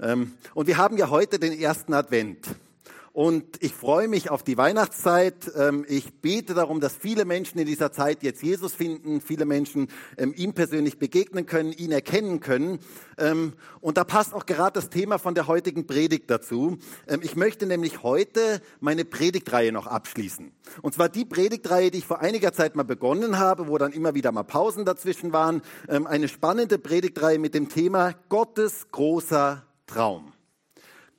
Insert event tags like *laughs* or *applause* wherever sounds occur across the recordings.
Ähm, und wir haben ja heute den ersten Advent. Und ich freue mich auf die Weihnachtszeit. Ähm, ich bete darum, dass viele Menschen in dieser Zeit jetzt Jesus finden, viele Menschen ähm, ihm persönlich begegnen können, ihn erkennen können. Und da passt auch gerade das Thema von der heutigen Predigt dazu. Ich möchte nämlich heute meine Predigtreihe noch abschließen. Und zwar die Predigtreihe, die ich vor einiger Zeit mal begonnen habe, wo dann immer wieder mal Pausen dazwischen waren. Eine spannende Predigtreihe mit dem Thema Gottes großer Traum.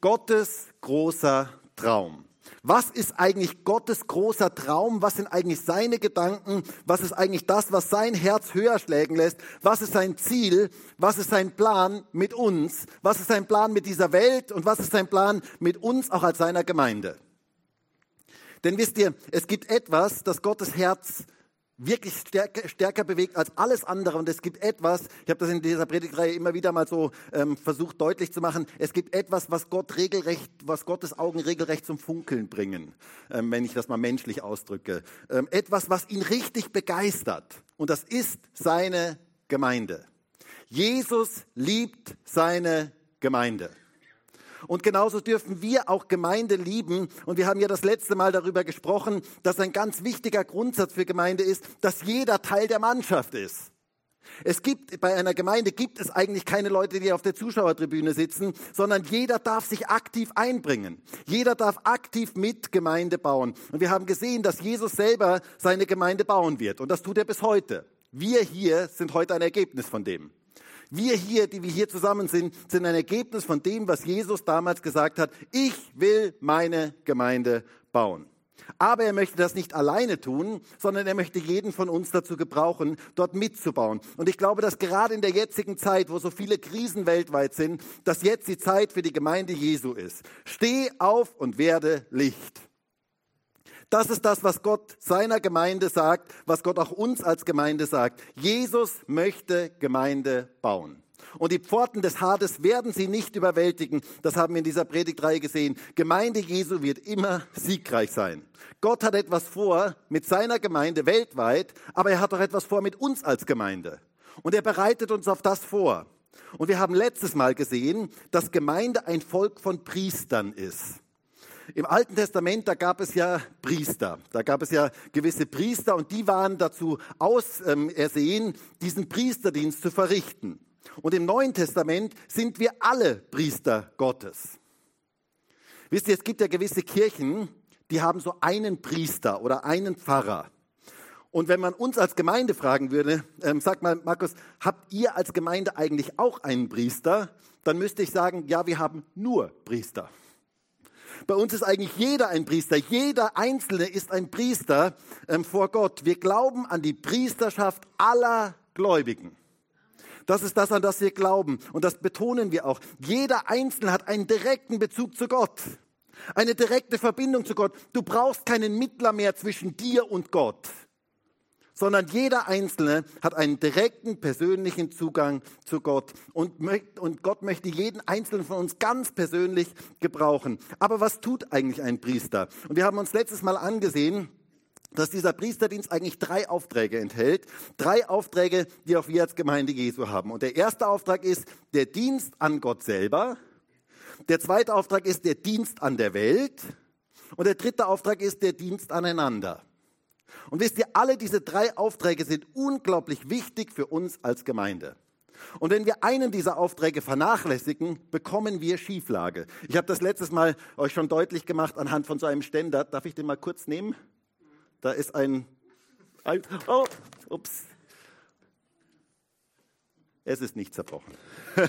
Gottes großer Traum. Was ist eigentlich Gottes großer Traum? Was sind eigentlich seine Gedanken? Was ist eigentlich das, was sein Herz höher schlägen lässt? Was ist sein Ziel? Was ist sein Plan mit uns? Was ist sein Plan mit dieser Welt? Und was ist sein Plan mit uns auch als seiner Gemeinde? Denn wisst ihr, es gibt etwas, das Gottes Herz wirklich stärker, stärker bewegt als alles andere. Und es gibt etwas, ich habe das in dieser Predigtreihe immer wieder mal so ähm, versucht deutlich zu machen, es gibt etwas, was Gott regelrecht, was Gottes Augen regelrecht zum Funkeln bringen, ähm, wenn ich das mal menschlich ausdrücke. Ähm, etwas, was ihn richtig begeistert. Und das ist seine Gemeinde. Jesus liebt seine Gemeinde. Und genauso dürfen wir auch Gemeinde lieben. Und wir haben ja das letzte Mal darüber gesprochen, dass ein ganz wichtiger Grundsatz für Gemeinde ist, dass jeder Teil der Mannschaft ist. Es gibt, bei einer Gemeinde gibt es eigentlich keine Leute, die auf der Zuschauertribüne sitzen, sondern jeder darf sich aktiv einbringen. Jeder darf aktiv mit Gemeinde bauen. Und wir haben gesehen, dass Jesus selber seine Gemeinde bauen wird. Und das tut er bis heute. Wir hier sind heute ein Ergebnis von dem. Wir hier, die wir hier zusammen sind, sind ein Ergebnis von dem, was Jesus damals gesagt hat. Ich will meine Gemeinde bauen. Aber er möchte das nicht alleine tun, sondern er möchte jeden von uns dazu gebrauchen, dort mitzubauen. Und ich glaube, dass gerade in der jetzigen Zeit, wo so viele Krisen weltweit sind, dass jetzt die Zeit für die Gemeinde Jesu ist. Steh auf und werde Licht. Das ist das, was Gott seiner Gemeinde sagt, was Gott auch uns als Gemeinde sagt. Jesus möchte Gemeinde bauen. Und die Pforten des Hades werden sie nicht überwältigen. Das haben wir in dieser Predigtreihe gesehen. Gemeinde Jesu wird immer siegreich sein. Gott hat etwas vor mit seiner Gemeinde weltweit, aber er hat auch etwas vor mit uns als Gemeinde. Und er bereitet uns auf das vor. Und wir haben letztes Mal gesehen, dass Gemeinde ein Volk von Priestern ist. Im Alten Testament, da gab es ja Priester. Da gab es ja gewisse Priester und die waren dazu ausersehen, diesen Priesterdienst zu verrichten. Und im Neuen Testament sind wir alle Priester Gottes. Wisst ihr, es gibt ja gewisse Kirchen, die haben so einen Priester oder einen Pfarrer. Und wenn man uns als Gemeinde fragen würde, ähm, sag mal, Markus, habt ihr als Gemeinde eigentlich auch einen Priester? Dann müsste ich sagen, ja, wir haben nur Priester. Bei uns ist eigentlich jeder ein Priester. Jeder Einzelne ist ein Priester ähm, vor Gott. Wir glauben an die Priesterschaft aller Gläubigen. Das ist das, an das wir glauben. Und das betonen wir auch. Jeder Einzelne hat einen direkten Bezug zu Gott. Eine direkte Verbindung zu Gott. Du brauchst keinen Mittler mehr zwischen dir und Gott sondern jeder Einzelne hat einen direkten persönlichen Zugang zu Gott. Und, und Gott möchte jeden Einzelnen von uns ganz persönlich gebrauchen. Aber was tut eigentlich ein Priester? Und wir haben uns letztes Mal angesehen, dass dieser Priesterdienst eigentlich drei Aufträge enthält. Drei Aufträge, die auch wir als Gemeinde Jesu haben. Und der erste Auftrag ist der Dienst an Gott selber. Der zweite Auftrag ist der Dienst an der Welt. Und der dritte Auftrag ist der Dienst aneinander. Und wisst ihr, alle diese drei Aufträge sind unglaublich wichtig für uns als Gemeinde. Und wenn wir einen dieser Aufträge vernachlässigen, bekommen wir Schieflage. Ich habe das letztes Mal euch schon deutlich gemacht anhand von so einem Ständer. Darf ich den mal kurz nehmen? Da ist ein, ein oh, ups. Es ist nicht zerbrochen. *laughs*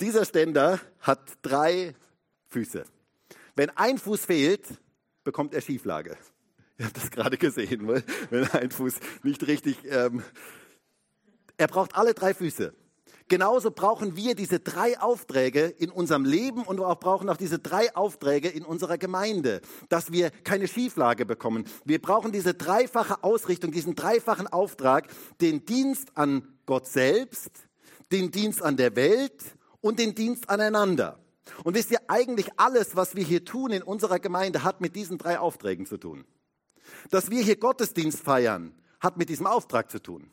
Dieser Ständer hat drei Füße. Wenn ein Fuß fehlt, bekommt er Schieflage. Ihr habt das gerade gesehen, wenn ein Fuß nicht richtig. Ähm, er braucht alle drei Füße. Genauso brauchen wir diese drei Aufträge in unserem Leben und auch brauchen auch diese drei Aufträge in unserer Gemeinde, dass wir keine Schieflage bekommen. Wir brauchen diese dreifache Ausrichtung, diesen dreifachen Auftrag, den Dienst an Gott selbst, den Dienst an der Welt und den Dienst aneinander. Und wisst ihr, eigentlich alles, was wir hier tun in unserer Gemeinde, hat mit diesen drei Aufträgen zu tun. Dass wir hier Gottesdienst feiern, hat mit diesem Auftrag zu tun.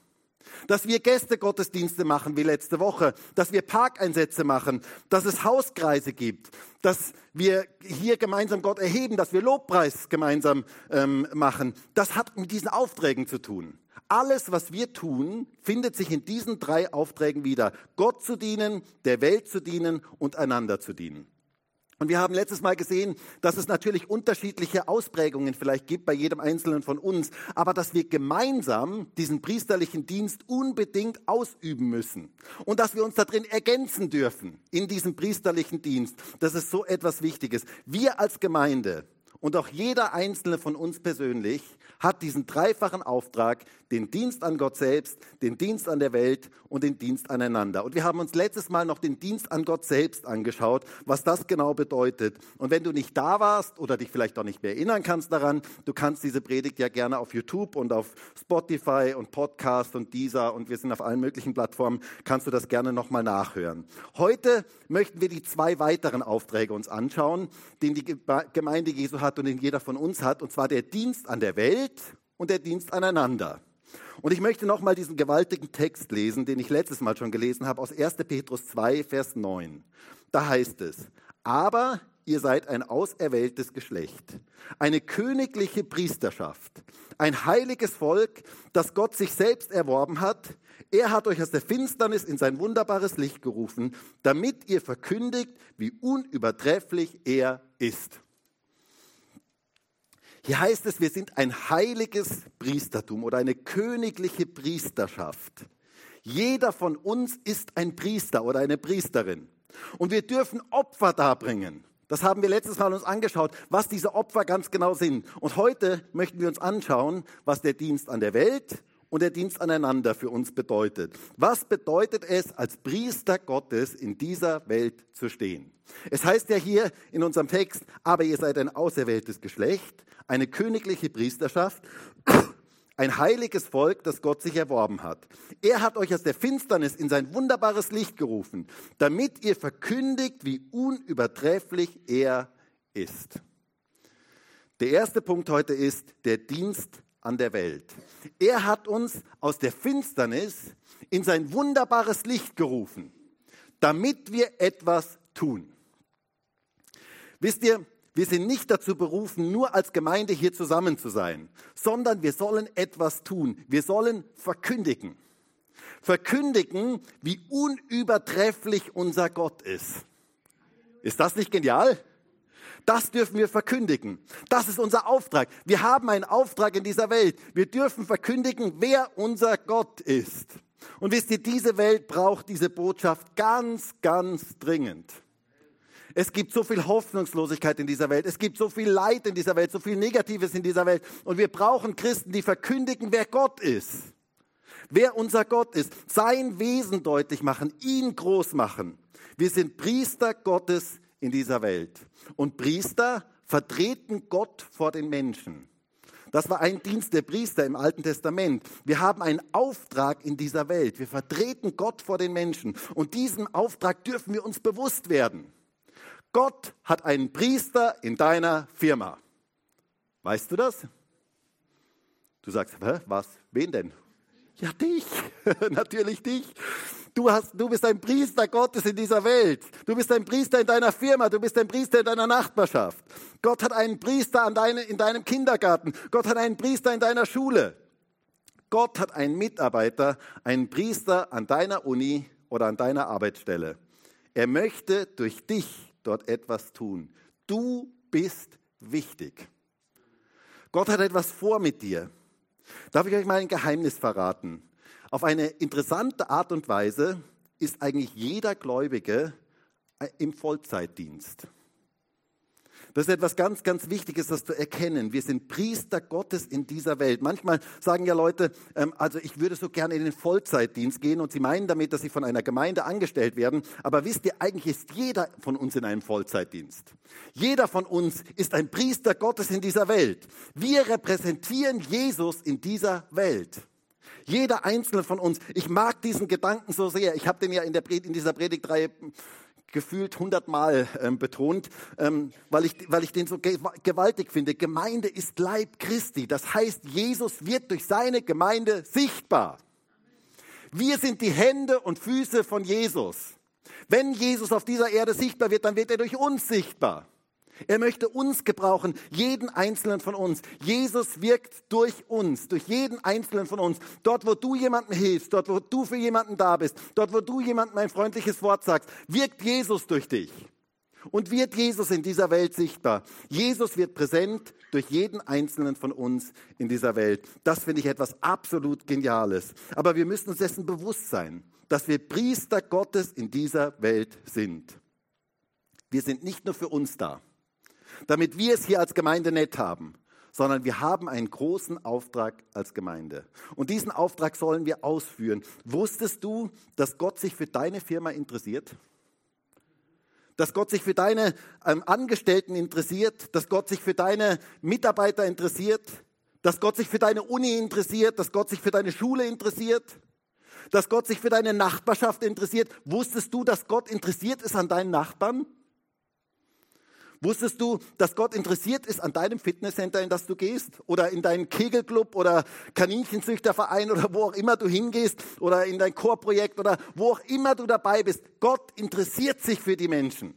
dass wir Gästegottesdienste machen wie letzte Woche, dass wir Parkeinsätze machen, dass es Hauskreise gibt, dass wir hier gemeinsam Gott erheben, dass wir Lobpreis gemeinsam ähm, machen. Das hat mit diesen Aufträgen zu tun. Alles, was wir tun, findet sich in diesen drei Aufträgen wieder. Gott zu dienen, der Welt zu dienen und einander zu dienen. Und wir haben letztes Mal gesehen, dass es natürlich unterschiedliche Ausprägungen vielleicht gibt bei jedem Einzelnen von uns, aber dass wir gemeinsam diesen priesterlichen Dienst unbedingt ausüben müssen und dass wir uns darin ergänzen dürfen in diesem priesterlichen Dienst. Das ist so etwas Wichtiges. Wir als Gemeinde und auch jeder einzelne von uns persönlich hat diesen dreifachen Auftrag, den Dienst an Gott selbst, den Dienst an der Welt und den Dienst aneinander. Und wir haben uns letztes Mal noch den Dienst an Gott selbst angeschaut, was das genau bedeutet. Und wenn du nicht da warst oder dich vielleicht auch nicht mehr erinnern kannst daran, du kannst diese Predigt ja gerne auf YouTube und auf Spotify und Podcast und dieser und wir sind auf allen möglichen Plattformen, kannst du das gerne nochmal nachhören. Heute möchten wir die zwei weiteren Aufträge uns anschauen, den die Gemeinde Jesu hat und den jeder von uns hat, und zwar der Dienst an der Welt und der Dienst aneinander. Und ich möchte nochmal diesen gewaltigen Text lesen, den ich letztes Mal schon gelesen habe, aus 1. Petrus 2, Vers 9. Da heißt es, aber ihr seid ein auserwähltes Geschlecht, eine königliche Priesterschaft, ein heiliges Volk, das Gott sich selbst erworben hat. Er hat euch aus der Finsternis in sein wunderbares Licht gerufen, damit ihr verkündigt, wie unübertrefflich er ist. Hier heißt es, wir sind ein heiliges Priestertum oder eine königliche Priesterschaft. Jeder von uns ist ein Priester oder eine Priesterin. Und wir dürfen Opfer darbringen. Das haben wir letztes Mal uns angeschaut, was diese Opfer ganz genau sind. Und heute möchten wir uns anschauen, was der Dienst an der Welt und der Dienst aneinander für uns bedeutet. Was bedeutet es, als Priester Gottes in dieser Welt zu stehen? Es heißt ja hier in unserem Text, aber ihr seid ein auserwähltes Geschlecht, eine königliche Priesterschaft, ein heiliges Volk, das Gott sich erworben hat. Er hat euch aus der Finsternis in sein wunderbares Licht gerufen, damit ihr verkündigt, wie unübertrefflich er ist. Der erste Punkt heute ist der Dienst an der Welt. Er hat uns aus der Finsternis in sein wunderbares Licht gerufen, damit wir etwas tun. Wisst ihr, wir sind nicht dazu berufen, nur als Gemeinde hier zusammen zu sein, sondern wir sollen etwas tun. Wir sollen verkündigen. Verkündigen, wie unübertrefflich unser Gott ist. Ist das nicht genial? Das dürfen wir verkündigen. Das ist unser Auftrag. Wir haben einen Auftrag in dieser Welt. Wir dürfen verkündigen, wer unser Gott ist. Und wisst ihr, diese Welt braucht diese Botschaft ganz, ganz dringend. Es gibt so viel Hoffnungslosigkeit in dieser Welt. Es gibt so viel Leid in dieser Welt, so viel Negatives in dieser Welt. Und wir brauchen Christen, die verkündigen, wer Gott ist. Wer unser Gott ist. Sein Wesen deutlich machen, ihn groß machen. Wir sind Priester Gottes in dieser Welt. Und Priester vertreten Gott vor den Menschen. Das war ein Dienst der Priester im Alten Testament. Wir haben einen Auftrag in dieser Welt. Wir vertreten Gott vor den Menschen. Und diesen Auftrag dürfen wir uns bewusst werden. Gott hat einen Priester in deiner Firma. Weißt du das? Du sagst, Hä, was? Wen denn? Ja, dich. *laughs* Natürlich dich. Du, hast, du bist ein Priester Gottes in dieser Welt. Du bist ein Priester in deiner Firma. Du bist ein Priester in deiner Nachbarschaft. Gott hat einen Priester an deine, in deinem Kindergarten. Gott hat einen Priester in deiner Schule. Gott hat einen Mitarbeiter, einen Priester an deiner Uni oder an deiner Arbeitsstelle. Er möchte durch dich dort etwas tun. Du bist wichtig. Gott hat etwas vor mit dir. Darf ich euch mal ein Geheimnis verraten? Auf eine interessante Art und Weise ist eigentlich jeder Gläubige im Vollzeitdienst. Das ist etwas ganz, ganz Wichtiges, das zu erkennen. Wir sind Priester Gottes in dieser Welt. Manchmal sagen ja Leute, ähm, also ich würde so gerne in den Vollzeitdienst gehen und sie meinen damit, dass sie von einer Gemeinde angestellt werden. Aber wisst ihr, eigentlich ist jeder von uns in einem Vollzeitdienst. Jeder von uns ist ein Priester Gottes in dieser Welt. Wir repräsentieren Jesus in dieser Welt. Jeder einzelne von uns. Ich mag diesen Gedanken so sehr. Ich habe den ja in, der, in dieser Predigtreihe gefühlt hundertmal ähm, betont, ähm, weil, ich, weil ich den so gewaltig finde. Gemeinde ist Leib Christi. Das heißt, Jesus wird durch seine Gemeinde sichtbar. Wir sind die Hände und Füße von Jesus. Wenn Jesus auf dieser Erde sichtbar wird, dann wird er durch uns sichtbar. Er möchte uns gebrauchen, jeden einzelnen von uns. Jesus wirkt durch uns, durch jeden einzelnen von uns. Dort, wo du jemandem hilfst, dort, wo du für jemanden da bist, dort, wo du jemandem ein freundliches Wort sagst, wirkt Jesus durch dich. Und wird Jesus in dieser Welt sichtbar? Jesus wird präsent durch jeden einzelnen von uns in dieser Welt. Das finde ich etwas absolut Geniales. Aber wir müssen uns dessen bewusst sein, dass wir Priester Gottes in dieser Welt sind. Wir sind nicht nur für uns da damit wir es hier als Gemeinde nett haben, sondern wir haben einen großen Auftrag als Gemeinde. Und diesen Auftrag sollen wir ausführen. Wusstest du, dass Gott sich für deine Firma interessiert? Dass Gott sich für deine ähm, Angestellten interessiert? Dass Gott sich für deine Mitarbeiter interessiert? Dass Gott sich für deine Uni interessiert? Dass Gott sich für deine Schule interessiert? Dass Gott sich für deine Nachbarschaft interessiert? Wusstest du, dass Gott interessiert ist an deinen Nachbarn? Wusstest du, dass Gott interessiert ist an deinem Fitnesscenter, in das du gehst? Oder in deinen Kegelclub oder Kaninchenzüchterverein oder wo auch immer du hingehst oder in dein Chorprojekt oder wo auch immer du dabei bist. Gott interessiert sich für die Menschen.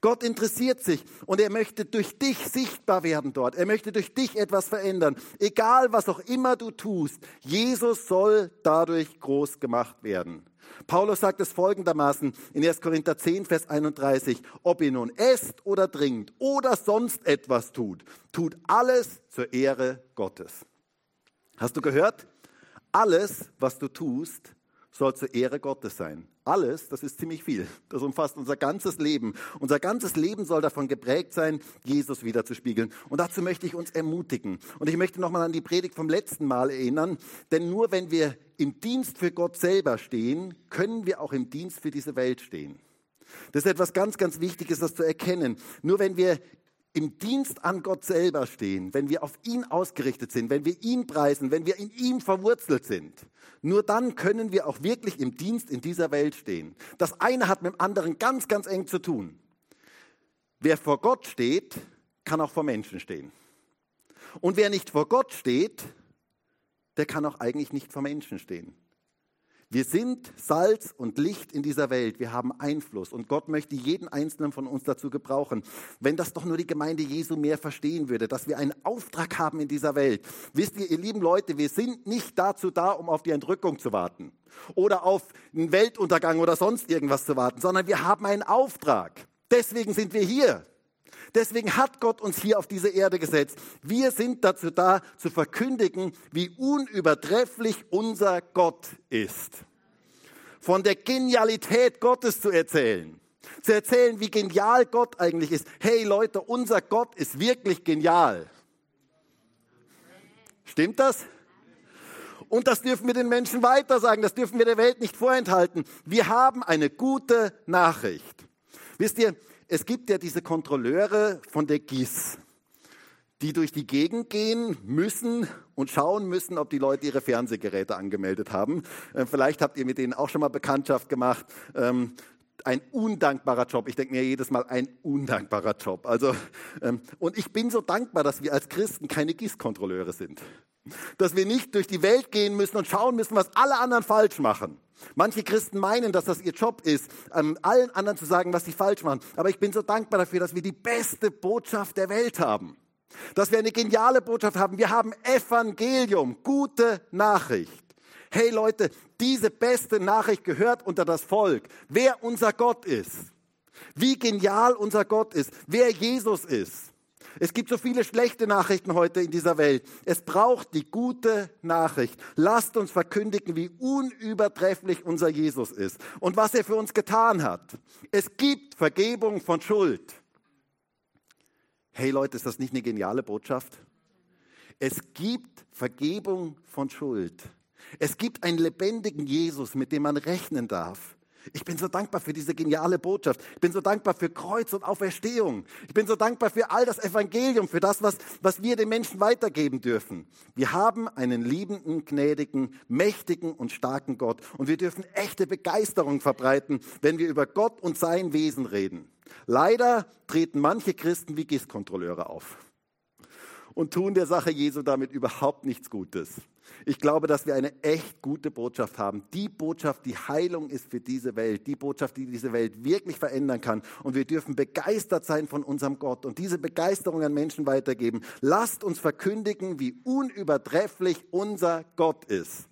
Gott interessiert sich und er möchte durch dich sichtbar werden dort. Er möchte durch dich etwas verändern. Egal was auch immer du tust, Jesus soll dadurch groß gemacht werden. Paulus sagt es folgendermaßen in 1. Korinther 10, Vers 31, ob ihr nun esst oder trinkt oder sonst etwas tut, tut alles zur Ehre Gottes. Hast du gehört? Alles, was du tust, soll zur Ehre Gottes sein. Alles, das ist ziemlich viel. Das umfasst unser ganzes Leben. Unser ganzes Leben soll davon geprägt sein, Jesus wieder zu spiegeln. Und dazu möchte ich uns ermutigen. Und ich möchte nochmal an die Predigt vom letzten Mal erinnern. Denn nur wenn wir im Dienst für Gott selber stehen, können wir auch im Dienst für diese Welt stehen. Das ist etwas ganz, ganz Wichtiges, das zu erkennen. Nur wenn wir im Dienst an Gott selber stehen, wenn wir auf ihn ausgerichtet sind, wenn wir ihn preisen, wenn wir in ihm verwurzelt sind, nur dann können wir auch wirklich im Dienst in dieser Welt stehen. Das eine hat mit dem anderen ganz, ganz eng zu tun. Wer vor Gott steht, kann auch vor Menschen stehen. Und wer nicht vor Gott steht, der kann auch eigentlich nicht vor Menschen stehen. Wir sind Salz und Licht in dieser Welt. Wir haben Einfluss und Gott möchte jeden einzelnen von uns dazu gebrauchen. Wenn das doch nur die Gemeinde Jesu mehr verstehen würde, dass wir einen Auftrag haben in dieser Welt. Wisst ihr, ihr lieben Leute, wir sind nicht dazu da, um auf die Entrückung zu warten oder auf einen Weltuntergang oder sonst irgendwas zu warten, sondern wir haben einen Auftrag. Deswegen sind wir hier. Deswegen hat Gott uns hier auf diese Erde gesetzt. Wir sind dazu da, zu verkündigen, wie unübertrefflich unser Gott ist. Von der Genialität Gottes zu erzählen. Zu erzählen, wie genial Gott eigentlich ist. Hey Leute, unser Gott ist wirklich genial. Stimmt das? Und das dürfen wir den Menschen weiter sagen, das dürfen wir der Welt nicht vorenthalten. Wir haben eine gute Nachricht. Wisst ihr, es gibt ja diese Kontrolleure von der GIS, die durch die Gegend gehen müssen und schauen müssen, ob die Leute ihre Fernsehgeräte angemeldet haben. Äh, vielleicht habt ihr mit denen auch schon mal Bekanntschaft gemacht. Ähm, ein undankbarer Job. Ich denke mir jedes Mal, ein undankbarer Job. Also, ähm, und ich bin so dankbar, dass wir als Christen keine GIS-Kontrolleure sind. Dass wir nicht durch die Welt gehen müssen und schauen müssen, was alle anderen falsch machen. Manche Christen meinen, dass das ihr Job ist, allen anderen zu sagen, was sie falsch machen. Aber ich bin so dankbar dafür, dass wir die beste Botschaft der Welt haben. Dass wir eine geniale Botschaft haben. Wir haben Evangelium, gute Nachricht. Hey Leute, diese beste Nachricht gehört unter das Volk. Wer unser Gott ist. Wie genial unser Gott ist. Wer Jesus ist. Es gibt so viele schlechte Nachrichten heute in dieser Welt. Es braucht die gute Nachricht. Lasst uns verkündigen, wie unübertrefflich unser Jesus ist und was er für uns getan hat. Es gibt Vergebung von Schuld. Hey Leute, ist das nicht eine geniale Botschaft? Es gibt Vergebung von Schuld. Es gibt einen lebendigen Jesus, mit dem man rechnen darf. Ich bin so dankbar für diese geniale Botschaft. Ich bin so dankbar für Kreuz und Auferstehung. Ich bin so dankbar für all das Evangelium, für das, was, was wir den Menschen weitergeben dürfen. Wir haben einen liebenden, gnädigen, mächtigen und starken Gott. Und wir dürfen echte Begeisterung verbreiten, wenn wir über Gott und sein Wesen reden. Leider treten manche Christen wie GIS-Kontrolleure auf und tun der Sache Jesu damit überhaupt nichts Gutes. Ich glaube, dass wir eine echt gute Botschaft haben. Die Botschaft, die Heilung ist für diese Welt. Die Botschaft, die diese Welt wirklich verändern kann. Und wir dürfen begeistert sein von unserem Gott und diese Begeisterung an Menschen weitergeben. Lasst uns verkündigen, wie unübertrefflich unser Gott ist.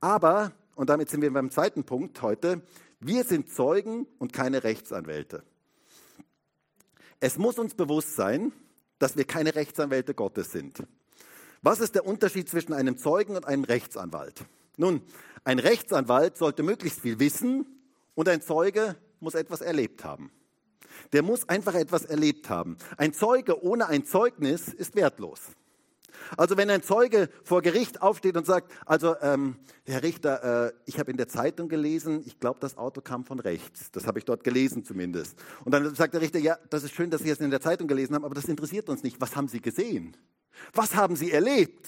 Aber, und damit sind wir beim zweiten Punkt heute, wir sind Zeugen und keine Rechtsanwälte. Es muss uns bewusst sein, dass wir keine Rechtsanwälte Gottes sind. Was ist der Unterschied zwischen einem Zeugen und einem Rechtsanwalt? Nun, ein Rechtsanwalt sollte möglichst viel wissen und ein Zeuge muss etwas erlebt haben. Der muss einfach etwas erlebt haben. Ein Zeuge ohne ein Zeugnis ist wertlos. Also wenn ein Zeuge vor Gericht aufsteht und sagt, also ähm, Herr Richter, äh, ich habe in der Zeitung gelesen, ich glaube, das Auto kam von rechts. Das habe ich dort gelesen zumindest. Und dann sagt der Richter, ja, das ist schön, dass Sie es in der Zeitung gelesen haben, aber das interessiert uns nicht. Was haben Sie gesehen? Was haben Sie erlebt?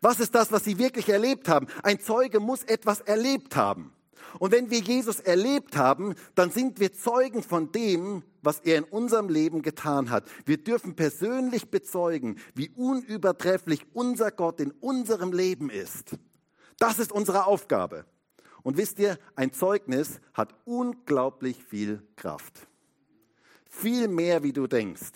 Was ist das, was Sie wirklich erlebt haben? Ein Zeuge muss etwas erlebt haben. Und wenn wir Jesus erlebt haben, dann sind wir Zeugen von dem, was er in unserem Leben getan hat. Wir dürfen persönlich bezeugen, wie unübertrefflich unser Gott in unserem Leben ist. Das ist unsere Aufgabe. Und wisst ihr, ein Zeugnis hat unglaublich viel Kraft. Viel mehr, wie du denkst.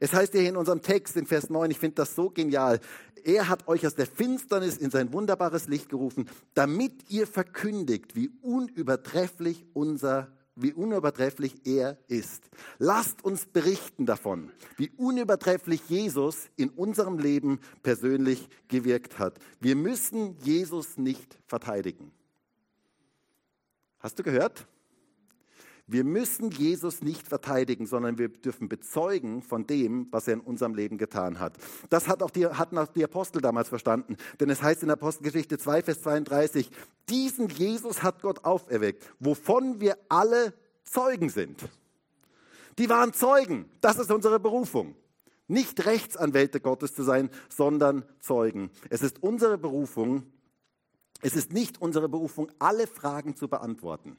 Es heißt ja hier in unserem Text in Vers 9, ich finde das so genial, er hat euch aus der Finsternis in sein wunderbares Licht gerufen, damit ihr verkündigt, wie unübertrefflich unser wie unübertrefflich er ist. Lasst uns berichten davon, wie unübertrefflich Jesus in unserem Leben persönlich gewirkt hat. Wir müssen Jesus nicht verteidigen. Hast du gehört? Wir müssen Jesus nicht verteidigen, sondern wir dürfen bezeugen von dem, was er in unserem Leben getan hat. Das hat auch die, hatten auch die Apostel damals verstanden. Denn es heißt in Apostelgeschichte 2, Vers 32, diesen Jesus hat Gott auferweckt, wovon wir alle Zeugen sind. Die waren Zeugen. Das ist unsere Berufung. Nicht Rechtsanwälte Gottes zu sein, sondern Zeugen. Es ist unsere Berufung, es ist nicht unsere Berufung, alle Fragen zu beantworten.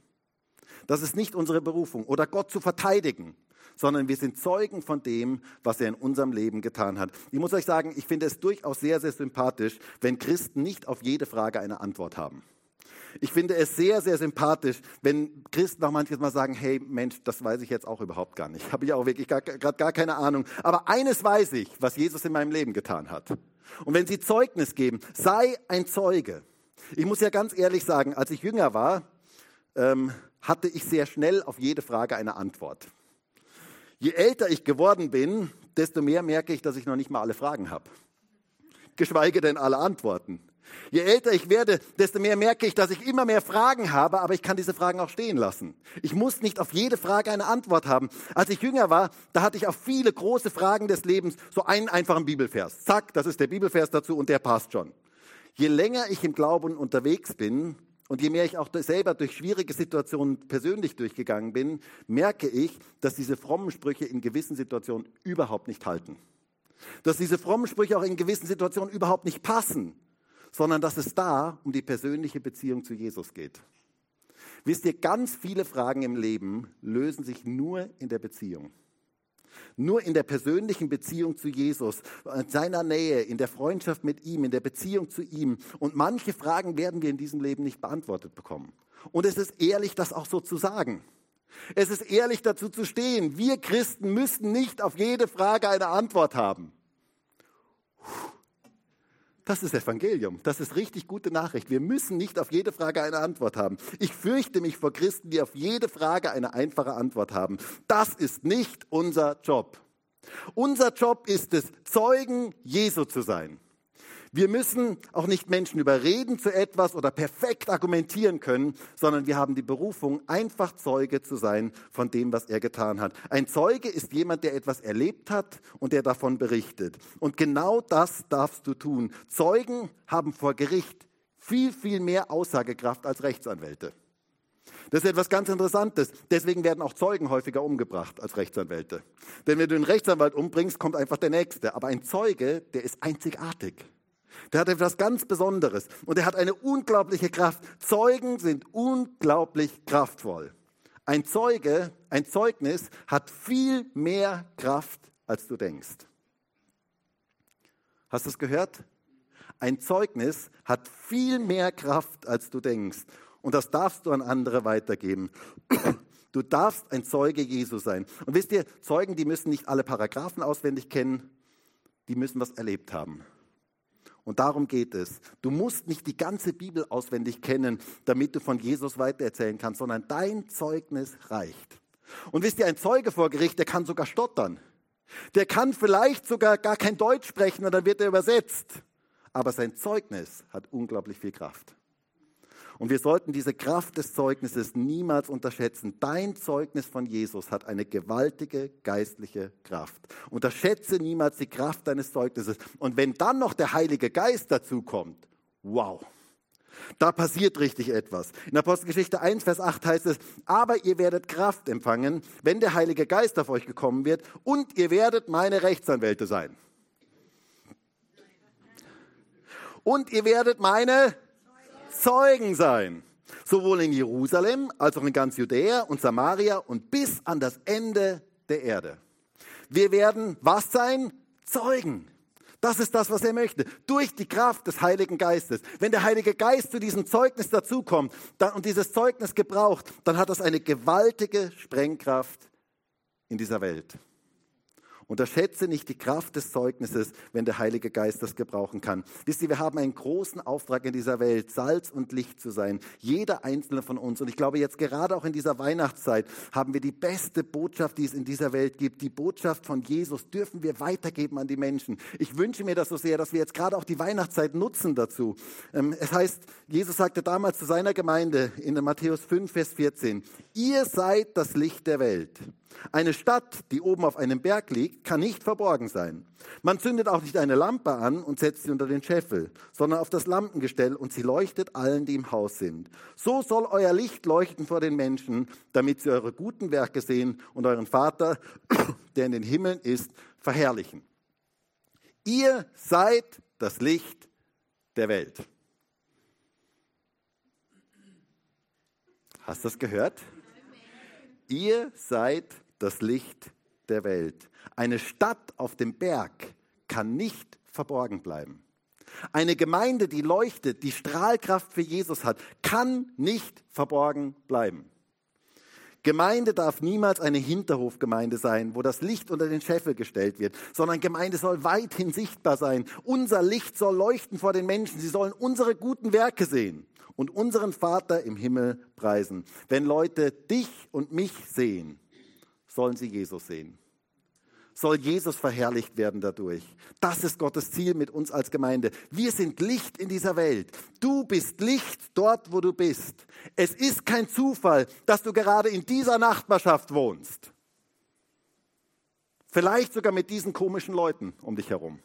Das ist nicht unsere Berufung oder Gott zu verteidigen, sondern wir sind Zeugen von dem, was er in unserem Leben getan hat. Ich muss euch sagen, ich finde es durchaus sehr, sehr sympathisch, wenn Christen nicht auf jede Frage eine Antwort haben. Ich finde es sehr, sehr sympathisch, wenn Christen auch manches Mal sagen, hey Mensch, das weiß ich jetzt auch überhaupt gar nicht. Habe ich auch wirklich gerade gar, gar keine Ahnung. Aber eines weiß ich, was Jesus in meinem Leben getan hat. Und wenn sie Zeugnis geben, sei ein Zeuge. Ich muss ja ganz ehrlich sagen, als ich jünger war, ähm, hatte ich sehr schnell auf jede Frage eine Antwort. Je älter ich geworden bin, desto mehr merke ich, dass ich noch nicht mal alle Fragen habe. Geschweige denn alle Antworten. Je älter ich werde, desto mehr merke ich, dass ich immer mehr Fragen habe, aber ich kann diese Fragen auch stehen lassen. Ich muss nicht auf jede Frage eine Antwort haben. Als ich jünger war, da hatte ich auf viele große Fragen des Lebens so einen einfachen Bibelvers. Zack, das ist der Bibelvers dazu und der passt schon. Je länger ich im Glauben unterwegs bin, und je mehr ich auch selber durch schwierige Situationen persönlich durchgegangen bin, merke ich, dass diese frommen Sprüche in gewissen Situationen überhaupt nicht halten. Dass diese frommen Sprüche auch in gewissen Situationen überhaupt nicht passen, sondern dass es da um die persönliche Beziehung zu Jesus geht. Wisst ihr, ganz viele Fragen im Leben lösen sich nur in der Beziehung. Nur in der persönlichen Beziehung zu Jesus, in seiner Nähe, in der Freundschaft mit ihm, in der Beziehung zu ihm. Und manche Fragen werden wir in diesem Leben nicht beantwortet bekommen. Und es ist ehrlich, das auch so zu sagen. Es ist ehrlich dazu zu stehen. Wir Christen müssen nicht auf jede Frage eine Antwort haben. Puh. Das ist Evangelium. Das ist richtig gute Nachricht. Wir müssen nicht auf jede Frage eine Antwort haben. Ich fürchte mich vor Christen, die auf jede Frage eine einfache Antwort haben. Das ist nicht unser Job. Unser Job ist es, Zeugen Jesu zu sein. Wir müssen auch nicht Menschen überreden zu etwas oder perfekt argumentieren können, sondern wir haben die Berufung, einfach Zeuge zu sein von dem, was er getan hat. Ein Zeuge ist jemand, der etwas erlebt hat und der davon berichtet. Und genau das darfst du tun. Zeugen haben vor Gericht viel, viel mehr Aussagekraft als Rechtsanwälte. Das ist etwas ganz Interessantes. Deswegen werden auch Zeugen häufiger umgebracht als Rechtsanwälte. Denn wenn du einen Rechtsanwalt umbringst, kommt einfach der Nächste. Aber ein Zeuge, der ist einzigartig. Der hat etwas ganz Besonderes und er hat eine unglaubliche Kraft. Zeugen sind unglaublich kraftvoll. Ein Zeuge, ein Zeugnis hat viel mehr Kraft, als du denkst. Hast du es gehört? ein Zeugnis hat viel mehr Kraft, als du denkst. Und das darfst du an andere weitergeben. *clears throat* Du darfst ein Zeuge Jesu sein. Und wisst ihr, Zeugen, die müssen nicht alle Paragraphen auswendig kennen, die müssen was erlebt haben. Und darum geht es. Du musst nicht die ganze Bibel auswendig kennen, damit du von Jesus weitererzählen kannst, sondern dein Zeugnis reicht. Und wisst ihr, ein Zeuge vor Gericht, der kann sogar stottern. Der kann vielleicht sogar gar kein Deutsch sprechen und dann wird er übersetzt. Aber sein Zeugnis hat unglaublich viel Kraft. Und wir sollten diese Kraft des Zeugnisses niemals unterschätzen. Dein Zeugnis von Jesus hat eine gewaltige geistliche Kraft. Unterschätze niemals die Kraft deines Zeugnisses. Und wenn dann noch der Heilige Geist dazu kommt, wow. Da passiert richtig etwas. In Apostelgeschichte 1, Vers 8 heißt es, aber ihr werdet Kraft empfangen, wenn der Heilige Geist auf euch gekommen wird und ihr werdet meine Rechtsanwälte sein. Und ihr werdet meine Zeugen sein. Sowohl in Jerusalem als auch in ganz Judäa und Samaria und bis an das Ende der Erde. Wir werden was sein? Zeugen. Das ist das, was er möchte. Durch die Kraft des Heiligen Geistes. Wenn der Heilige Geist zu diesem Zeugnis dazukommt und dieses Zeugnis gebraucht, dann hat das eine gewaltige Sprengkraft in dieser Welt. Unterschätze nicht die Kraft des Zeugnisses, wenn der Heilige Geist das gebrauchen kann. Wisst ihr, wir haben einen großen Auftrag in dieser Welt, Salz und Licht zu sein. Jeder einzelne von uns. Und ich glaube, jetzt gerade auch in dieser Weihnachtszeit haben wir die beste Botschaft, die es in dieser Welt gibt. Die Botschaft von Jesus dürfen wir weitergeben an die Menschen. Ich wünsche mir das so sehr, dass wir jetzt gerade auch die Weihnachtszeit nutzen dazu. Ähm, es heißt, Jesus sagte damals zu seiner Gemeinde in Matthäus 5, Vers 14, ihr seid das Licht der Welt. Eine Stadt, die oben auf einem Berg liegt, kann nicht verborgen sein. Man zündet auch nicht eine Lampe an und setzt sie unter den Scheffel, sondern auf das Lampengestell und sie leuchtet allen, die im Haus sind. So soll euer Licht leuchten vor den Menschen, damit sie eure guten Werke sehen und euren Vater, *coughs* der in den Himmeln ist, verherrlichen. Ihr seid das Licht der Welt. Hast du das gehört? Ihr seid das Licht der Welt. Eine Stadt auf dem Berg kann nicht verborgen bleiben. Eine Gemeinde, die leuchtet, die Strahlkraft für Jesus hat, kann nicht verborgen bleiben. Gemeinde darf niemals eine Hinterhofgemeinde sein, wo das Licht unter den Scheffel gestellt wird, sondern Gemeinde soll weithin sichtbar sein. Unser Licht soll leuchten vor den Menschen. Sie sollen unsere guten Werke sehen und unseren Vater im Himmel preisen. Wenn Leute dich und mich sehen, sollen sie Jesus sehen. Soll Jesus verherrlicht werden dadurch. Das ist Gottes Ziel mit uns als Gemeinde. Wir sind Licht in dieser Welt. Du bist Licht dort, wo du bist. Es ist kein Zufall, dass du gerade in dieser Nachbarschaft wohnst. Vielleicht sogar mit diesen komischen Leuten um dich herum.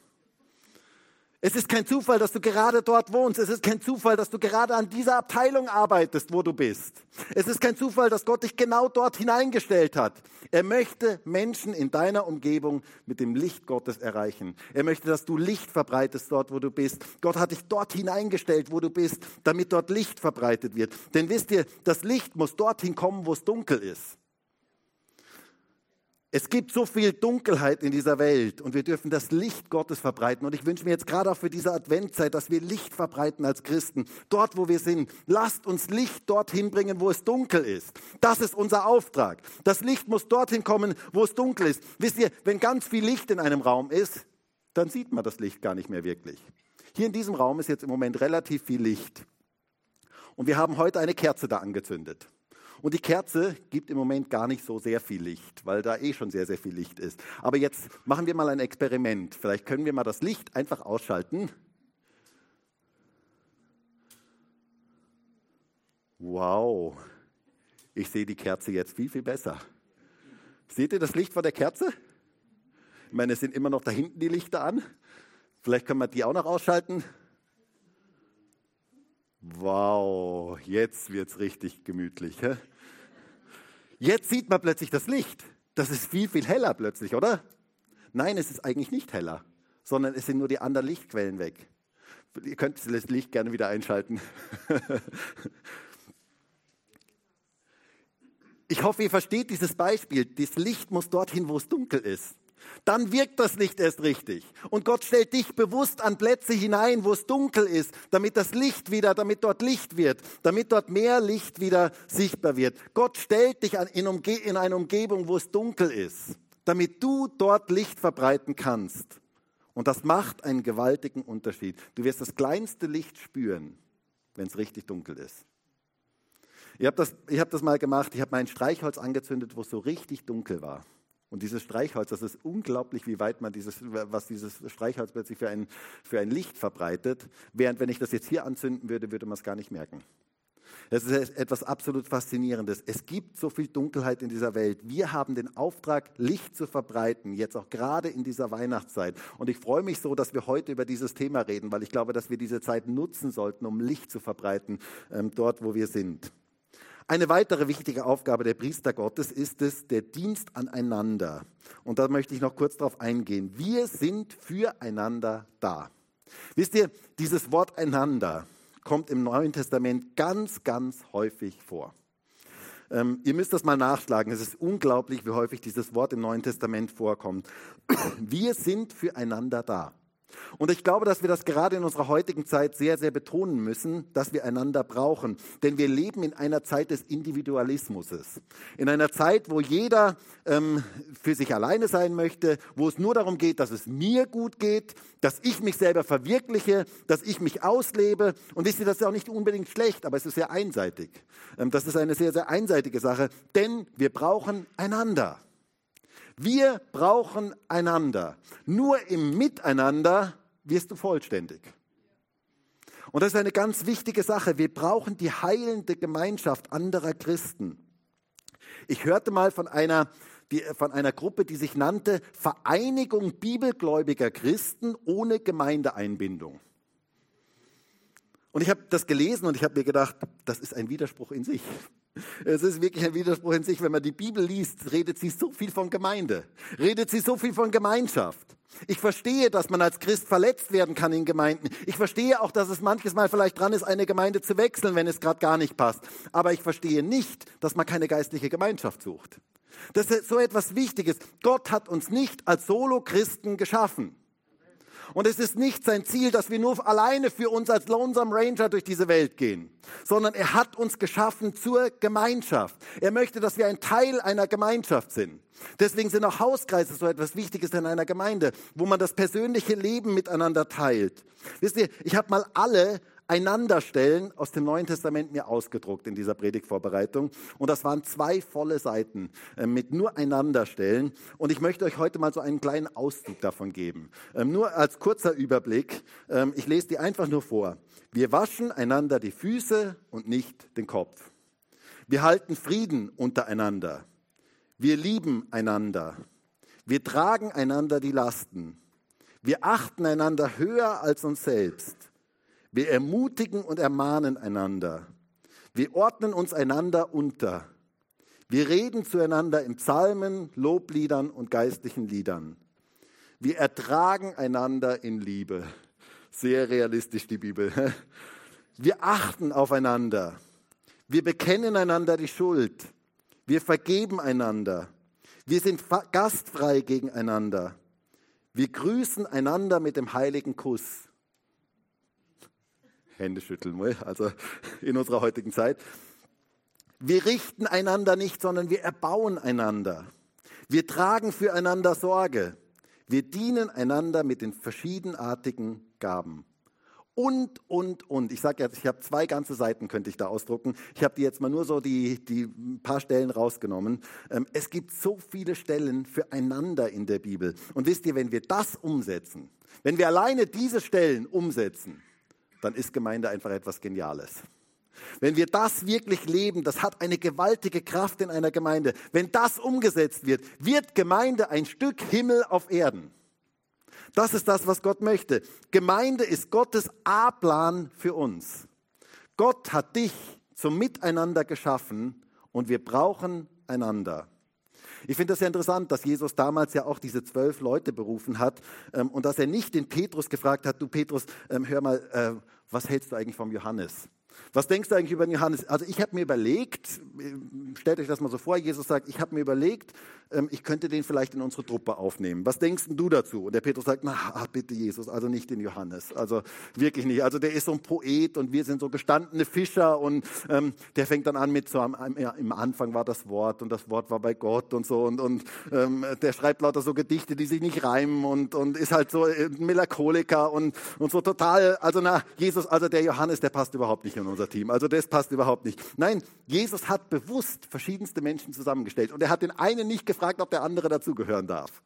Es ist kein Zufall, dass du gerade dort wohnst. Es ist kein Zufall, dass du gerade an dieser Abteilung arbeitest, wo du bist. Es ist kein Zufall, dass Gott dich genau dort hineingestellt hat. Er möchte Menschen in deiner Umgebung mit dem Licht Gottes erreichen. Er möchte, dass du Licht verbreitest dort, wo du bist. Gott hat dich dort hineingestellt, wo du bist, damit dort Licht verbreitet wird. Denn wisst ihr, das Licht muss dorthin kommen, wo es dunkel ist. Es gibt so viel Dunkelheit in dieser Welt und wir dürfen das Licht Gottes verbreiten. Und ich wünsche mir jetzt gerade auch für diese Adventzeit, dass wir Licht verbreiten als Christen. Dort, wo wir sind. Lasst uns Licht dorthin bringen, wo es dunkel ist. Das ist unser Auftrag. Das Licht muss dorthin kommen, wo es dunkel ist. Wisst ihr, wenn ganz viel Licht in einem Raum ist, dann sieht man das Licht gar nicht mehr wirklich. Hier in diesem Raum ist jetzt im Moment relativ viel Licht. Und wir haben heute eine Kerze da angezündet. Und die Kerze gibt im Moment gar nicht so sehr viel Licht, weil da eh schon sehr, sehr viel Licht ist. Aber jetzt machen wir mal ein Experiment. Vielleicht können wir mal das Licht einfach ausschalten. Wow, ich sehe die Kerze jetzt viel, viel besser. Seht ihr das Licht von der Kerze? Ich meine, es sind immer noch da hinten die Lichter an. Vielleicht können wir die auch noch ausschalten. Wow, jetzt wird es richtig gemütlich. Hä? Jetzt sieht man plötzlich das Licht. Das ist viel, viel heller plötzlich, oder? Nein, es ist eigentlich nicht heller, sondern es sind nur die anderen Lichtquellen weg. Ihr könnt das Licht gerne wieder einschalten. *laughs* Ich hoffe, ihr versteht dieses Beispiel. Das Licht muss dorthin, wo es dunkel ist. Dann wirkt das Licht erst richtig. Und Gott stellt dich bewusst an Plätze hinein, wo es dunkel ist, damit das Licht wieder, damit dort Licht wird, damit dort mehr Licht wieder sichtbar wird. Gott stellt dich in, in eine Umgebung, wo es dunkel ist, damit du dort Licht verbreiten kannst. Und das macht einen gewaltigen Unterschied. Du wirst das kleinste Licht spüren, wenn es richtig dunkel ist. Ich habe das, hab das mal gemacht, ich habe mein Streichholz angezündet, wo es so richtig dunkel war. Und dieses Streichholz, das ist unglaublich, wie weit man dieses, was dieses Streichholz plötzlich für ein, für ein Licht verbreitet. Während wenn ich das jetzt hier anzünden würde, würde man es gar nicht merken. Das ist etwas absolut Faszinierendes. Es gibt so viel Dunkelheit in dieser Welt. Wir haben den Auftrag, Licht zu verbreiten, jetzt auch gerade in dieser Weihnachtszeit. Und ich freue mich so, dass wir heute über dieses Thema reden, weil ich glaube, dass wir diese Zeit nutzen sollten, um Licht zu verbreiten, ähm, dort, wo wir sind. Eine weitere wichtige Aufgabe der Priester Gottes ist es, der Dienst aneinander. Und da möchte ich noch kurz darauf eingehen. Wir sind füreinander da. Wisst ihr, dieses Wort einander kommt im Neuen Testament ganz, ganz häufig vor. Ähm, ihr müsst das mal nachschlagen. Es ist unglaublich, wie häufig dieses Wort im Neuen Testament vorkommt. Wir sind füreinander da. Und ich glaube, dass wir das gerade in unserer heutigen Zeit sehr, sehr betonen müssen, dass wir einander brauchen. Denn wir leben in einer Zeit des Individualismus. In einer Zeit, wo jeder ähm, für sich alleine sein möchte, wo es nur darum geht, dass es mir gut geht, dass ich mich selber verwirkliche, dass ich mich auslebe. Und wisst ihr, das ist auch nicht unbedingt schlecht, aber es ist sehr einseitig. Ähm, das ist eine sehr, sehr einseitige Sache, denn wir brauchen einander. Wir brauchen einander. Nur im Miteinander wirst du vollständig. Und das ist eine ganz wichtige Sache. Wir brauchen die heilende Gemeinschaft anderer Christen. Ich hörte mal von einer, die, von einer Gruppe, die sich nannte Vereinigung bibelgläubiger Christen ohne Gemeindeeinbindung. Und ich habe das gelesen und ich habe mir gedacht, das ist ein Widerspruch in sich. Es ist wirklich ein Widerspruch in sich. Wenn man die Bibel liest, redet sie so viel von Gemeinde, redet sie so viel von Gemeinschaft. Ich verstehe, dass man als Christ verletzt werden kann in Gemeinden. Ich verstehe auch, dass es manches Mal vielleicht dran ist, eine Gemeinde zu wechseln, wenn es gerade gar nicht passt. Aber ich verstehe nicht, dass man keine geistliche Gemeinschaft sucht. Das ist so etwas Wichtiges. Gott hat uns nicht als Solo-Christen geschaffen. Und es ist nicht sein Ziel, dass wir nur alleine für uns als Lonesome Ranger durch diese Welt gehen, sondern er hat uns geschaffen zur Gemeinschaft. Er möchte, dass wir ein Teil einer Gemeinschaft sind. Deswegen sind auch Hauskreise so etwas Wichtiges in einer Gemeinde, wo man das persönliche Leben miteinander teilt. Wisst ihr, ich habe mal alle Einanderstellen aus dem Neuen Testament mir ausgedruckt in dieser Predigtvorbereitung. Und das waren zwei volle Seiten äh, mit nur Einanderstellen. Und ich möchte euch heute mal so einen kleinen Auszug davon geben. Ähm, nur als kurzer Überblick. Ähm, ich lese die einfach nur vor. Wir waschen einander die Füße und nicht den Kopf. Wir halten Frieden untereinander. Wir lieben einander. Wir tragen einander die Lasten. Wir achten einander höher als uns selbst. Wir ermutigen und ermahnen einander. Wir ordnen uns einander unter. Wir reden zueinander in Psalmen, Lobliedern und geistlichen Liedern. Wir ertragen einander in Liebe. Sehr realistisch die Bibel. *laughs* Wir achten aufeinander. Wir bekennen einander die Schuld. Wir vergeben einander. Wir sind gastfrei gegeneinander. Wir grüßen einander mit dem heiligen Kuss. Hände schütteln, also *laughs* in unserer heutigen Zeit. Wir richten einander nicht, sondern wir erbauen einander. Wir tragen füreinander Sorge. Wir dienen einander mit den verschiedenartigen Gaben. Und, und, und. Ich sage jetzt, ich habe zwei ganze Seiten, könnte ich da ausdrucken. Ich habe die jetzt mal nur so die, die paar Stellen rausgenommen. Ähm, es gibt so viele Stellen füreinander in der Bibel. Und wisst ihr, wenn wir das umsetzen, wenn wir alleine diese Stellen umsetzen, dann ist Gemeinde einfach etwas Geniales. Wenn wir das wirklich leben, das hat eine gewaltige Kraft in einer Gemeinde. Wenn das umgesetzt wird, wird Gemeinde ein Stück Himmel auf Erden. Das ist das, was Gott möchte. Gemeinde ist Gottes A-Plan für uns. Gott hat dich zum Miteinander geschaffen und wir brauchen einander. Ich finde das sehr interessant, dass Jesus damals ja auch diese zwölf Leute berufen hat ähm, und dass er nicht den Petrus gefragt hat, du Petrus, ähm, hör mal, äh, was hältst du eigentlich vom Johannes? Was denkst du eigentlich über den Johannes? Also ich habe mir überlegt, äh, stellt euch das mal so vor, Jesus sagt, ich habe mir überlegt, ähm, ich könnte den vielleicht in unsere Truppe aufnehmen. Was denkst du dazu? Und der Petrus sagt, na ah, bitte Jesus, also nicht den Johannes, also wirklich nicht. Also der ist so ein Poet und wir sind so gestandene Fischer und ähm, der fängt dann an mit so, am, ja, im Anfang war das Wort und das Wort war bei Gott und so und, und ähm, der schreibt lauter so Gedichte, die sich nicht reimen und, und ist halt so ein Melancholiker und, und so total, also na, Jesus, also der Johannes, der passt überhaupt nicht in unser Team. Also das passt überhaupt nicht. Nein, Jesus hat bewusst verschiedenste Menschen zusammengestellt und er hat den einen nicht gefragt, ob der andere dazugehören darf,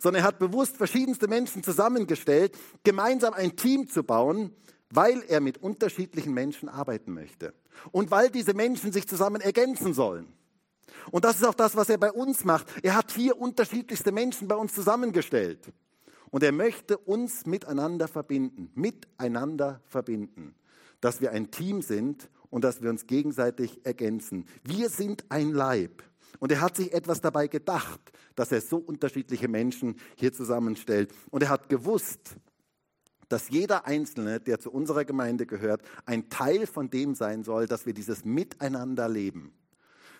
sondern er hat bewusst verschiedenste Menschen zusammengestellt, gemeinsam ein Team zu bauen, weil er mit unterschiedlichen Menschen arbeiten möchte und weil diese Menschen sich zusammen ergänzen sollen. Und das ist auch das, was er bei uns macht. Er hat hier unterschiedlichste Menschen bei uns zusammengestellt. Und er möchte uns miteinander verbinden, miteinander verbinden, dass wir ein Team sind und dass wir uns gegenseitig ergänzen. Wir sind ein Leib. Und er hat sich etwas dabei gedacht, dass er so unterschiedliche Menschen hier zusammenstellt. Und er hat gewusst, dass jeder Einzelne, der zu unserer Gemeinde gehört, ein Teil von dem sein soll, dass wir dieses Miteinander leben.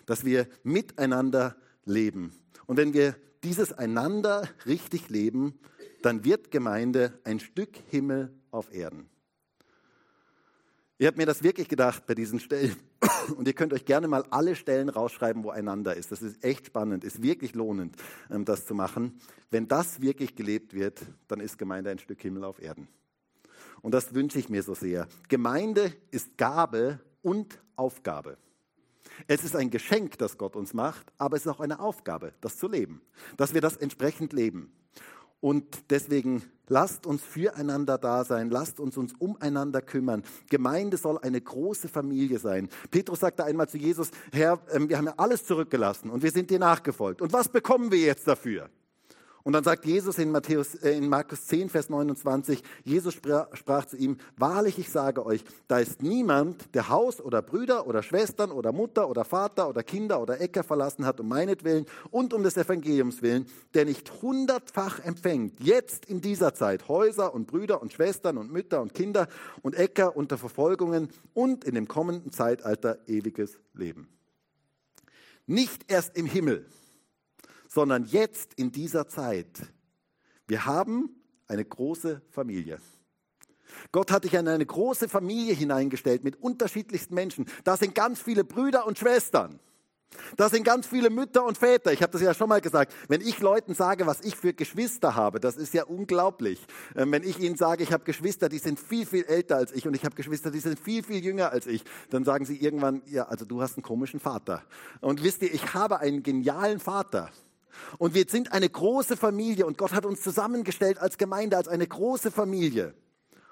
Dass wir miteinander leben. Und wenn wir dieses Einander richtig leben, dann wird Gemeinde ein Stück Himmel auf Erden. Ihr habt mir das wirklich gedacht bei diesen Stellen. *coughs* Und ihr könnt euch gerne mal alle Stellen rausschreiben, wo einander ist. Das ist echt spannend, ist wirklich lohnend, ähm, das zu machen. Wenn das wirklich gelebt wird, dann ist Gemeinde ein Stück Himmel auf Erden. Und das wünsche ich mir so sehr. Gemeinde ist Gabe und Aufgabe. Es ist ein Geschenk, das Gott uns macht, aber es ist auch eine Aufgabe, das zu leben, dass wir das entsprechend leben. Und deswegen lasst uns füreinander da sein, lasst uns uns umeinander kümmern. Gemeinde soll eine große Familie sein. Petrus sagte einmal zu Jesus, Herr, ähm, wir haben ja alles zurückgelassen und wir sind dir nachgefolgt. Und was bekommen wir jetzt dafür? Und dann sagt Jesus in, Matthäus, äh, in Markus 10, Vers 29, Jesus sprach, sprach zu ihm, wahrlich, ich sage euch, da ist niemand, der Haus oder Brüder oder Schwestern oder Mutter oder Vater oder Kinder oder Äcker verlassen hat um meinetwillen und um des Evangeliums willen, der nicht hundertfach empfängt, jetzt in dieser Zeit, Häuser und Brüder und Schwestern und Mütter und Kinder und Äcker unter Verfolgungen und in dem kommenden Zeitalter ewiges Leben. Nicht erst im Himmel sondern jetzt in dieser Zeit. Wir haben eine große Familie. Gott hat dich in eine große Familie hineingestellt mit unterschiedlichsten Menschen. Da sind ganz viele Brüder und Schwestern. Da sind ganz viele Mütter und Väter. Ich habe das ja schon mal gesagt. Wenn ich Leuten sage, was ich für Geschwister habe, das ist ja unglaublich. Ähm, wenn ich ihnen sage, ich habe Geschwister, die sind viel, viel älter als ich und ich habe Geschwister, die sind viel, viel jünger als ich, dann sagen sie irgendwann, ja, also du hast einen komischen Vater. Und wisst ihr, ich habe einen genialen Vater. Und wir sind eine große Familie und Gott hat uns zusammengestellt als Gemeinde, als eine große Familie.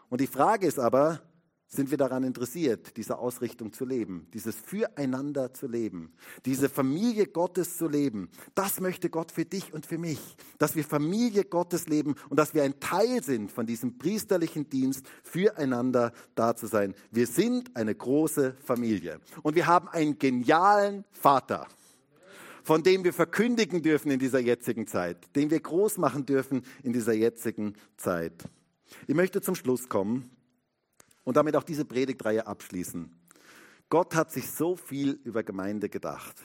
Und die Frage ist aber, sind wir daran interessiert, diese Ausrichtung zu leben, dieses Füreinander zu leben, diese Familie Gottes zu leben. Das möchte Gott für dich und für mich, dass wir Familie Gottes leben und dass wir ein Teil sind von diesem priesterlichen Dienst, füreinander da zu sein. Wir sind eine große Familie und wir haben einen genialen Vater von dem wir verkündigen dürfen in dieser jetzigen Zeit, den wir groß machen dürfen in dieser jetzigen Zeit. Ich möchte zum Schluss kommen und damit auch diese Predigtreihe abschließen. Gott hat sich so viel über Gemeinde gedacht.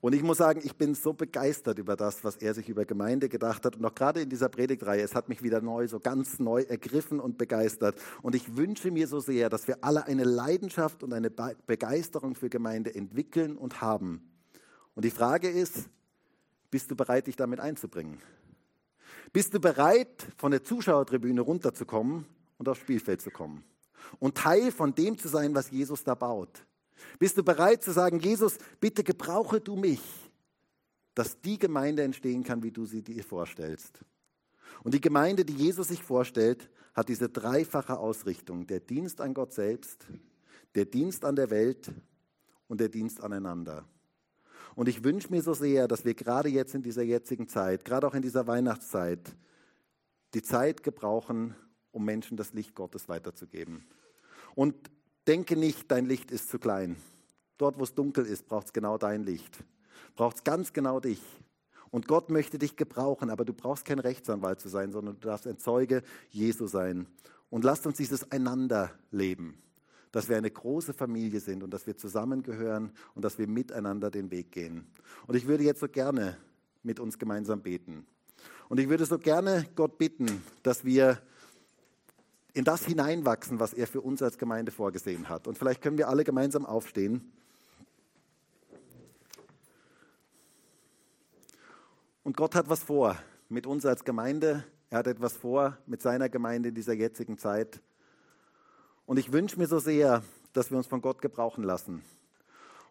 Und ich muss sagen, ich bin so begeistert über das, was er sich über Gemeinde gedacht hat. Und auch gerade in dieser Predigtreihe, es hat mich wieder neu, so ganz neu ergriffen und begeistert. Und ich wünsche mir so sehr, dass wir alle eine Leidenschaft und eine Begeisterung für Gemeinde entwickeln und haben. Und die Frage ist, bist du bereit, dich damit einzubringen? Bist du bereit, von der Zuschauertribüne runterzukommen und aufs Spielfeld zu kommen? Und Teil von dem zu sein, was Jesus da baut? Bist du bereit zu sagen, Jesus, bitte gebrauche du mich, dass die Gemeinde entstehen kann, wie du sie dir vorstellst? Und die Gemeinde, die Jesus sich vorstellt, hat diese dreifache Ausrichtung. Der Dienst an Gott selbst, der Dienst an der Welt und der Dienst aneinander. Und ich wünsche mir so sehr, dass wir gerade jetzt in dieser jetzigen Zeit, gerade auch in dieser Weihnachtszeit, die Zeit gebrauchen, um Menschen das Licht Gottes weiterzugeben. Und denke nicht, dein Licht ist zu klein. Dort, wo es dunkel ist, braucht es genau dein Licht. Braucht es ganz genau dich. Und Gott möchte dich gebrauchen, aber du brauchst kein Rechtsanwalt zu sein, sondern du darfst ein Zeuge Jesu sein. Und lasst uns dieses Einander leben dass wir eine große Familie sind und dass wir zusammengehören und dass wir miteinander den Weg gehen. Und ich würde jetzt so gerne mit uns gemeinsam beten. Und ich würde so gerne Gott bitten, dass wir in das hineinwachsen, was er für uns als Gemeinde vorgesehen hat. Und vielleicht können wir alle gemeinsam aufstehen. Und Gott hat was vor mit uns als Gemeinde. Er hat etwas vor mit seiner Gemeinde in dieser jetzigen Zeit. Und ich wünsche mir so sehr, dass wir uns von Gott gebrauchen lassen.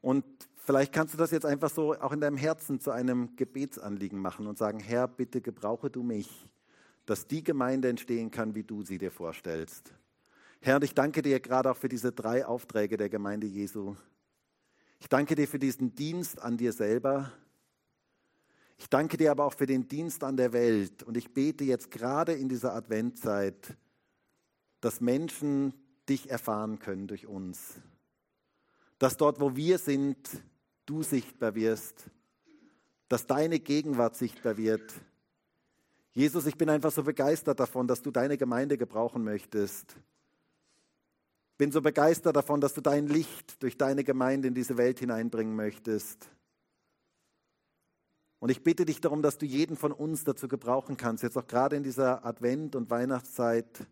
Und vielleicht kannst du das jetzt einfach so auch in deinem Herzen zu einem Gebetsanliegen machen und sagen, Herr, bitte gebrauche du mich, dass die Gemeinde entstehen kann, wie du sie dir vorstellst. Herr, und ich danke dir gerade auch für diese drei Aufträge der Gemeinde Jesu. Ich danke dir für diesen Dienst an dir selber. Ich danke dir aber auch für den Dienst an der Welt. Und ich bete jetzt gerade in dieser Adventzeit, dass Menschen dich erfahren können durch uns. Dass dort, wo wir sind, du sichtbar wirst. Dass deine Gegenwart sichtbar wird. Jesus, ich bin einfach so begeistert davon, dass du deine Gemeinde gebrauchen möchtest. Bin so begeistert davon, dass du dein Licht durch deine Gemeinde in diese Welt hineinbringen möchtest. Und ich bitte dich darum, dass du jeden von uns dazu gebrauchen kannst, jetzt auch gerade in dieser Advent- und Weihnachtszeit,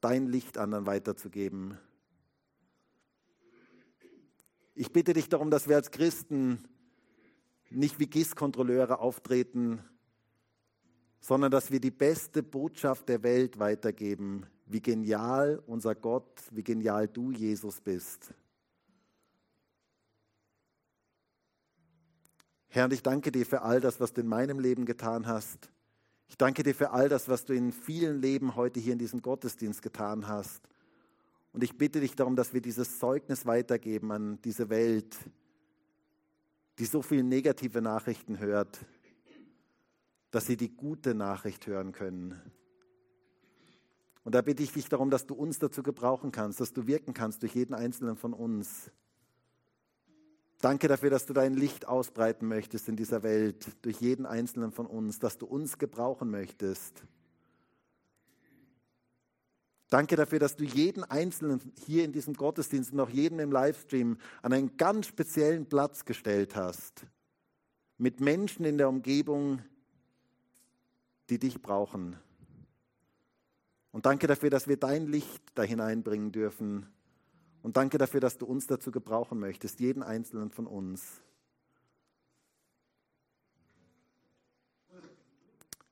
dein Licht anderen weiterzugeben. Ich bitte dich darum, dass wir als Christen nicht wie GIS-Kontrolleure auftreten, sondern dass wir die beste Botschaft der Welt weitergeben, wie genial unser Gott, wie genial du, Jesus, bist. Herr, und ich danke dir für all das, was du in meinem Leben getan hast. Ich danke dir für all das, was du in vielen Leben heute hier in diesem Gottesdienst getan hast. Und ich bitte dich darum, dass wir dieses Zeugnis weitergeben an diese Welt, die so viele negative Nachrichten hört, dass sie die gute Nachricht hören können. Und da bitte ich dich darum, dass du uns dazu gebrauchen kannst, dass du wirken kannst durch jeden einzelnen von uns. Danke dafür, dass du dein Licht ausbreiten möchtest in dieser Welt, durch jeden einzelnen von uns, dass du uns gebrauchen möchtest. Danke dafür, dass du jeden Einzelnen hier in diesem Gottesdienst und auch jeden im Livestream an einen ganz speziellen Platz gestellt hast. Mit Menschen in der Umgebung, die dich brauchen. Und danke dafür, dass wir dein Licht da hineinbringen dürfen und danke dafür, dass du uns dazu gebrauchen möchtest, jeden einzelnen von uns.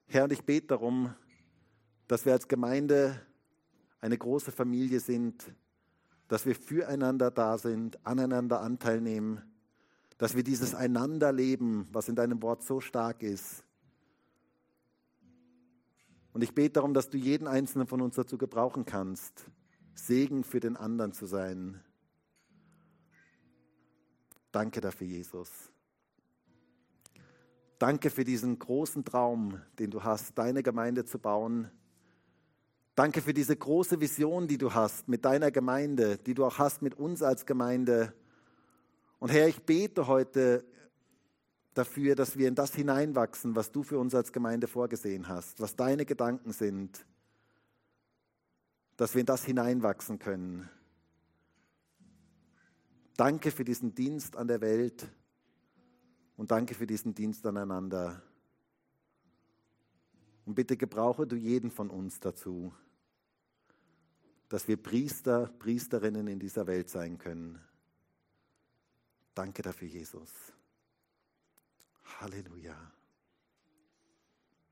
Herr, und ich bete darum, dass wir als Gemeinde eine große Familie sind, dass wir füreinander da sind, aneinander Anteil nehmen, dass wir dieses Einander leben, was in deinem Wort so stark ist. Und ich bete darum, dass du jeden einzelnen von uns dazu gebrauchen kannst, Segen für den anderen zu sein. Danke dafür, Jesus. Danke für diesen großen Traum, den du hast, deine Gemeinde zu bauen. Danke für diese große Vision, die du hast mit deiner Gemeinde, die du auch hast mit uns als Gemeinde. Und Herr, ich bete heute dafür, dass wir in das hineinwachsen, was du für uns als Gemeinde vorgesehen hast, was deine Gedanken sind dass wir in das hineinwachsen können. Danke für diesen Dienst an der Welt und danke für diesen Dienst aneinander. Und bitte gebrauche du jeden von uns dazu, dass wir Priester, Priesterinnen in dieser Welt sein können. Danke dafür, Jesus. Halleluja.